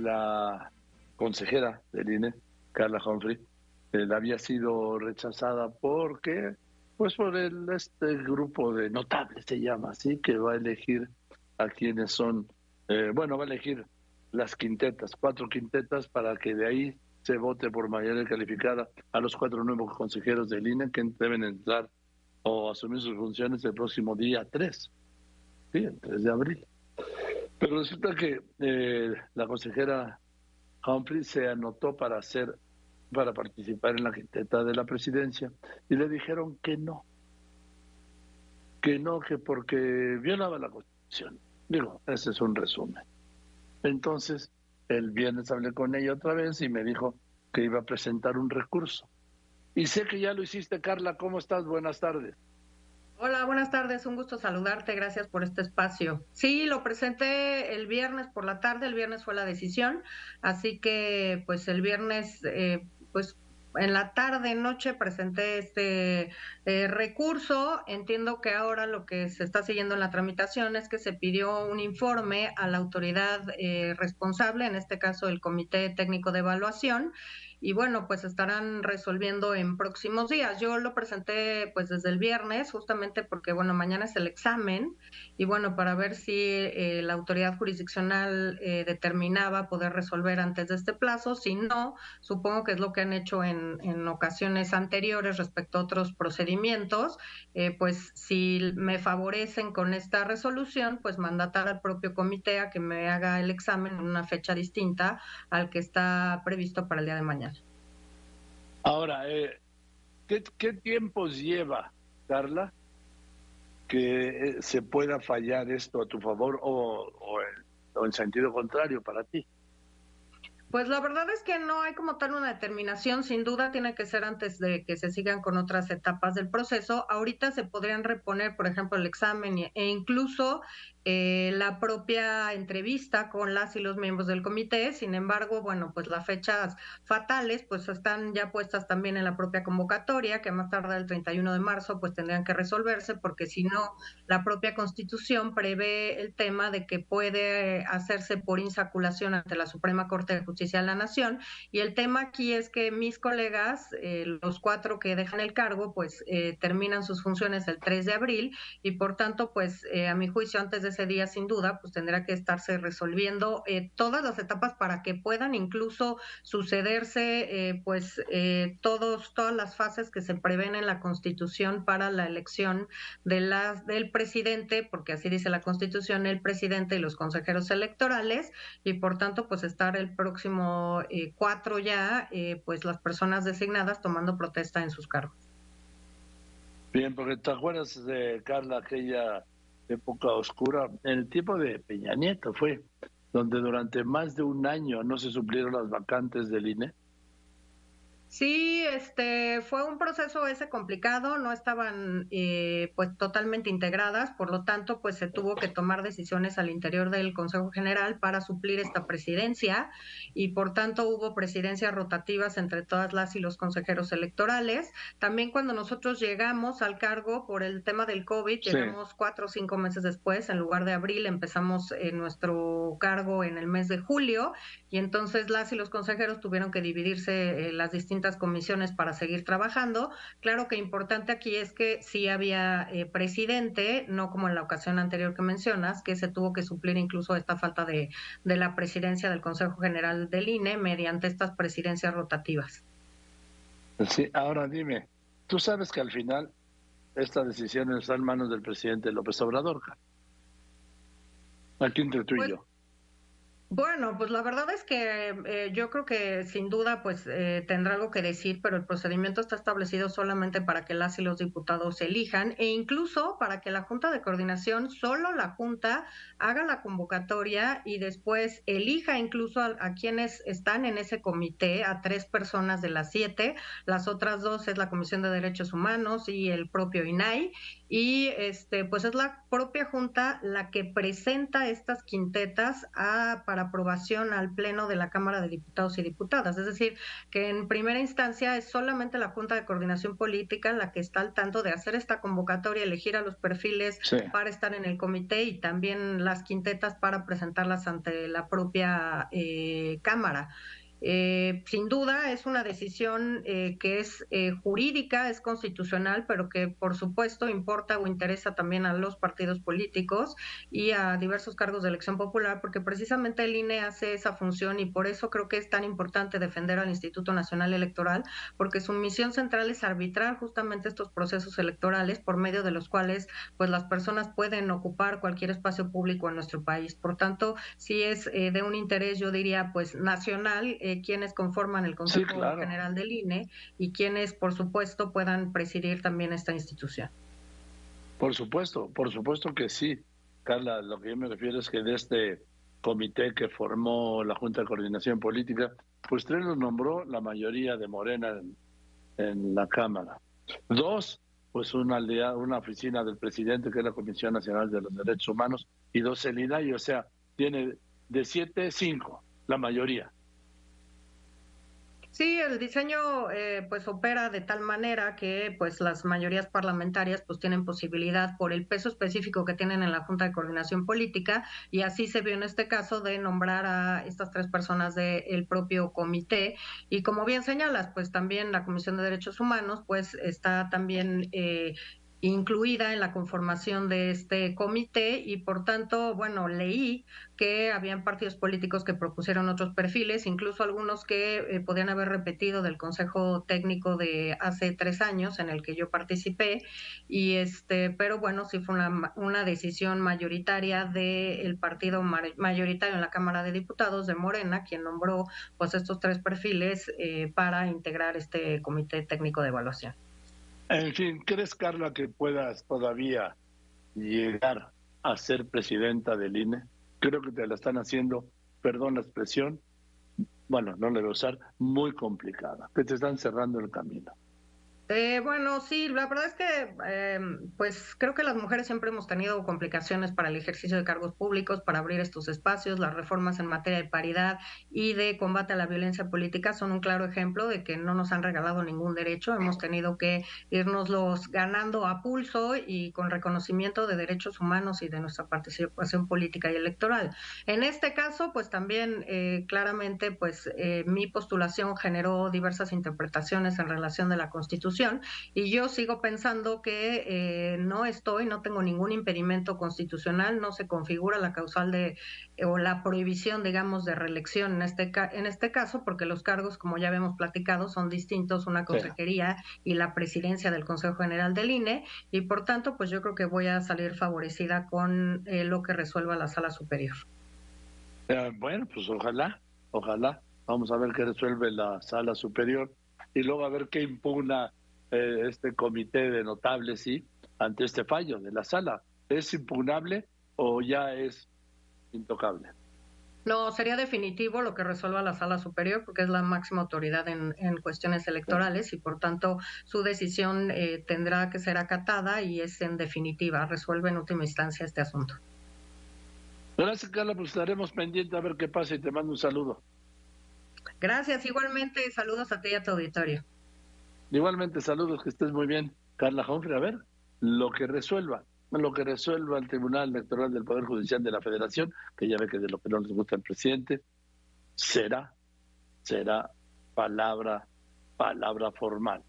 la consejera del INE, Carla Humphrey, eh, había sido rechazada porque, pues por el, este grupo de notables, se llama así, que va a elegir a quienes son, eh, bueno, va a elegir las quintetas, cuatro quintetas, para que de ahí se vote por mayoría calificada a los cuatro nuevos consejeros del INE que deben entrar o asumir sus funciones el próximo día 3, sí, el 3 de abril. Pero resulta que eh, la consejera Humphrey se anotó para hacer, para participar en la quinteta de la presidencia y le dijeron que no, que no, que porque violaba la Constitución. Digo, ese es un resumen. Entonces, el viernes hablé con ella otra vez y me dijo que iba a presentar un recurso. Y sé que ya lo hiciste, Carla. ¿Cómo estás? Buenas tardes. Hola, buenas tardes. Un gusto saludarte. Gracias por este espacio. Sí, lo presenté el viernes por la tarde. El viernes fue la decisión. Así que, pues, el viernes, eh, pues, en la tarde, noche, presenté este eh, recurso. Entiendo que ahora lo que se está siguiendo en la tramitación es que se pidió un informe a la autoridad eh, responsable, en este caso el Comité Técnico de Evaluación, y bueno, pues estarán resolviendo en próximos días. Yo lo presenté pues desde el viernes, justamente porque bueno, mañana es el examen y bueno, para ver si eh, la autoridad jurisdiccional eh, determinaba poder resolver antes de este plazo, si no, supongo que es lo que han hecho en, en ocasiones anteriores respecto a otros procedimientos, eh, pues si me favorecen con esta resolución, pues mandatar al propio comité a que me haga el examen en una fecha distinta al que está previsto para el día de mañana. Ahora, eh, ¿qué, tiempos lleva, Carla, que eh, se pueda fallar esto a tu favor o, o en sentido contrario para ti? Pues la verdad es que no hay como tal una determinación, sin duda tiene que ser antes de que se sigan con otras etapas del proceso. Ahorita se podrían reponer, por ejemplo, el examen e incluso eh, la propia entrevista con las y los miembros del comité. Sin embargo, bueno, pues las fechas fatales pues están ya puestas también en la propia convocatoria, que más tarde el 31 de marzo pues tendrían que resolverse, porque si no, la propia constitución prevé el tema de que puede hacerse por insaculación ante la Suprema Corte de Justicia de la Nación. Y el tema aquí es que mis colegas, eh, los cuatro que dejan el cargo, pues eh, terminan sus funciones el 3 de abril y por tanto, pues a mi juicio, antes de ese día, sin duda, pues tendrá que estarse resolviendo eh, todas las etapas para que puedan incluso sucederse, eh, pues, eh, todos, todas las fases que se prevén en la Constitución para la elección de las, del presidente, porque así dice la Constitución, el presidente y los consejeros electorales, y por tanto, pues estar el próximo cuatro ya, pues las personas designadas tomando protesta en sus cargos. Bien, porque te acuerdas de Carla, aquella época oscura, en el tiempo de Peña Nieto fue, donde durante más de un año no se suplieron las vacantes del INE. Sí, este fue un proceso ese complicado, no estaban eh, pues totalmente integradas, por lo tanto pues se tuvo que tomar decisiones al interior del Consejo General para suplir esta presidencia y por tanto hubo presidencias rotativas entre todas las y los consejeros electorales. También cuando nosotros llegamos al cargo por el tema del COVID, llegamos cuatro o cinco meses después, en lugar de abril empezamos en nuestro cargo en el mes de julio y entonces las y los consejeros tuvieron que dividirse en las distintas comisiones para seguir trabajando. Claro que importante aquí es que sí había eh, presidente, no como en la ocasión anterior que mencionas, que se tuvo que suplir incluso esta falta de, de la presidencia del Consejo General del INE mediante estas presidencias rotativas. Sí, ahora dime, tú sabes que al final esta decisión está en manos del presidente López Obrador. Aquí entre tú y pues yo. Bueno, pues la verdad es que eh, yo creo que sin duda pues eh, tendrá algo que decir, pero el procedimiento está establecido solamente para que las y los diputados elijan e incluso para que la Junta de Coordinación, solo la Junta, haga la convocatoria y después elija incluso a, quienes están en ese comité, a tres personas de las siete, las otras dos es la Comisión de Derechos Humanos y el propio INAI, y este pues es la propia Junta la que presenta estas quintetas a, para para aprobación al Pleno de la Cámara de Diputados y Diputadas. Es decir, que en primera instancia es solamente la Junta de Coordinación Política la que está al tanto de hacer esta convocatoria, elegir a los perfiles para estar en el comité y también las quintetas para presentarlas ante la propia eh, Cámara. Eh, sin duda es una decisión eh, que es eh, jurídica, es constitucional, pero que por supuesto importa o interesa también a los partidos políticos y a diversos cargos de elección popular, porque precisamente el INE hace esa función y por eso creo que es tan importante defender al Instituto Nacional Electoral, porque su misión central es arbitrar justamente estos procesos electorales por medio de los cuales pues las personas pueden ocupar cualquier espacio público en nuestro país. Por tanto, si es de un interés, yo diría, pues nacional eh, quienes conforman el Consejo General del INE y quienes, por supuesto, puedan presidir también esta institución. Por supuesto, por supuesto que sí. Carla, lo que yo me refiero es que de este comité que formó la Junta de Coordinación Política, pues tres los nombró la mayoría de Morena en, la Cámara. Dos, pues una, aldea, una oficina del presidente, que es la Comisión Nacional de los Derechos Humanos, y dos el INAI, o sea, tiene de siete, cinco, la mayoría. Sí, el diseño eh, pues opera de tal manera que pues las mayorías parlamentarias pues tienen posibilidad por el peso específico que tienen en la Junta de Coordinación Política y así se vio en este caso de nombrar a estas tres personas del propio comité. Y como bien señalas pues también la Comisión de Derechos Humanos pues está también eh, incluida en la conformación de este comité y por tanto, bueno, leí que habían partidos políticos que propusieron otros perfiles, incluso algunos que eh, podían haber repetido del Consejo Técnico de hace tres años en el que yo participé y este, pero bueno, sí fue una, una decisión mayoritaria del partido mayoritario en la Cámara de Diputados de Morena, quien nombró pues estos tres perfiles eh, para integrar este Comité Técnico de Evaluación. En fin, ¿crees, Carla, que puedas todavía llegar a ser presidenta del INE? Creo que te la están haciendo, perdón la expresión, bueno, no le voy a usar, muy complicada, que te están cerrando el camino. Eh, bueno, sí, la verdad es que, em, pues creo que las mujeres siempre hemos tenido complicaciones para el ejercicio de cargos públicos, para abrir estos espacios. Las reformas en materia de paridad y de combate a la violencia política son un claro ejemplo de que no nos han regalado ningún derecho. Hemos tenido que irnoslos ganando a pulso y con reconocimiento de derechos humanos y de nuestra participación política y electoral. En este caso, pues también eh, claramente, pues eh, mi postulación generó diversas interpretaciones en relación de la Constitución y yo sigo pensando que eh, no estoy, no tengo ningún impedimento constitucional, no se configura la causal de o la prohibición, digamos, de reelección en este en este caso, porque los cargos, como ya habíamos platicado, son distintos, una consejería y la presidencia del Consejo General del INE, y por tanto, pues yo creo que voy a salir favorecida con eh, lo que resuelva la Sala Superior. Eh, bueno, pues ojalá, ojalá. Vamos a ver qué resuelve la Sala Superior y luego a ver qué impugna eh, este comité de notables, sí, ante este fallo de la sala. ¿Es impugnable o ya es intocable? No, sería definitivo lo que resuelva la sala superior porque es la máxima autoridad en, cuestiones electorales y por tanto su decisión eh, tendrá que ser acatada y es en definitiva, resuelve en última instancia este asunto. Gracias, Carla, pues estaremos pendientes a ver qué pasa y te mando un saludo. Gracias, igualmente saludos a ti y a tu auditorio. Igualmente, saludos, que estés muy bien. Carla Humphrey, a ver, lo que resuelva, lo que resuelva el Tribunal Electoral del Poder Judicial de la Federación, que ya ve que de lo que no les gusta al presidente, será, será palabra, palabra formal.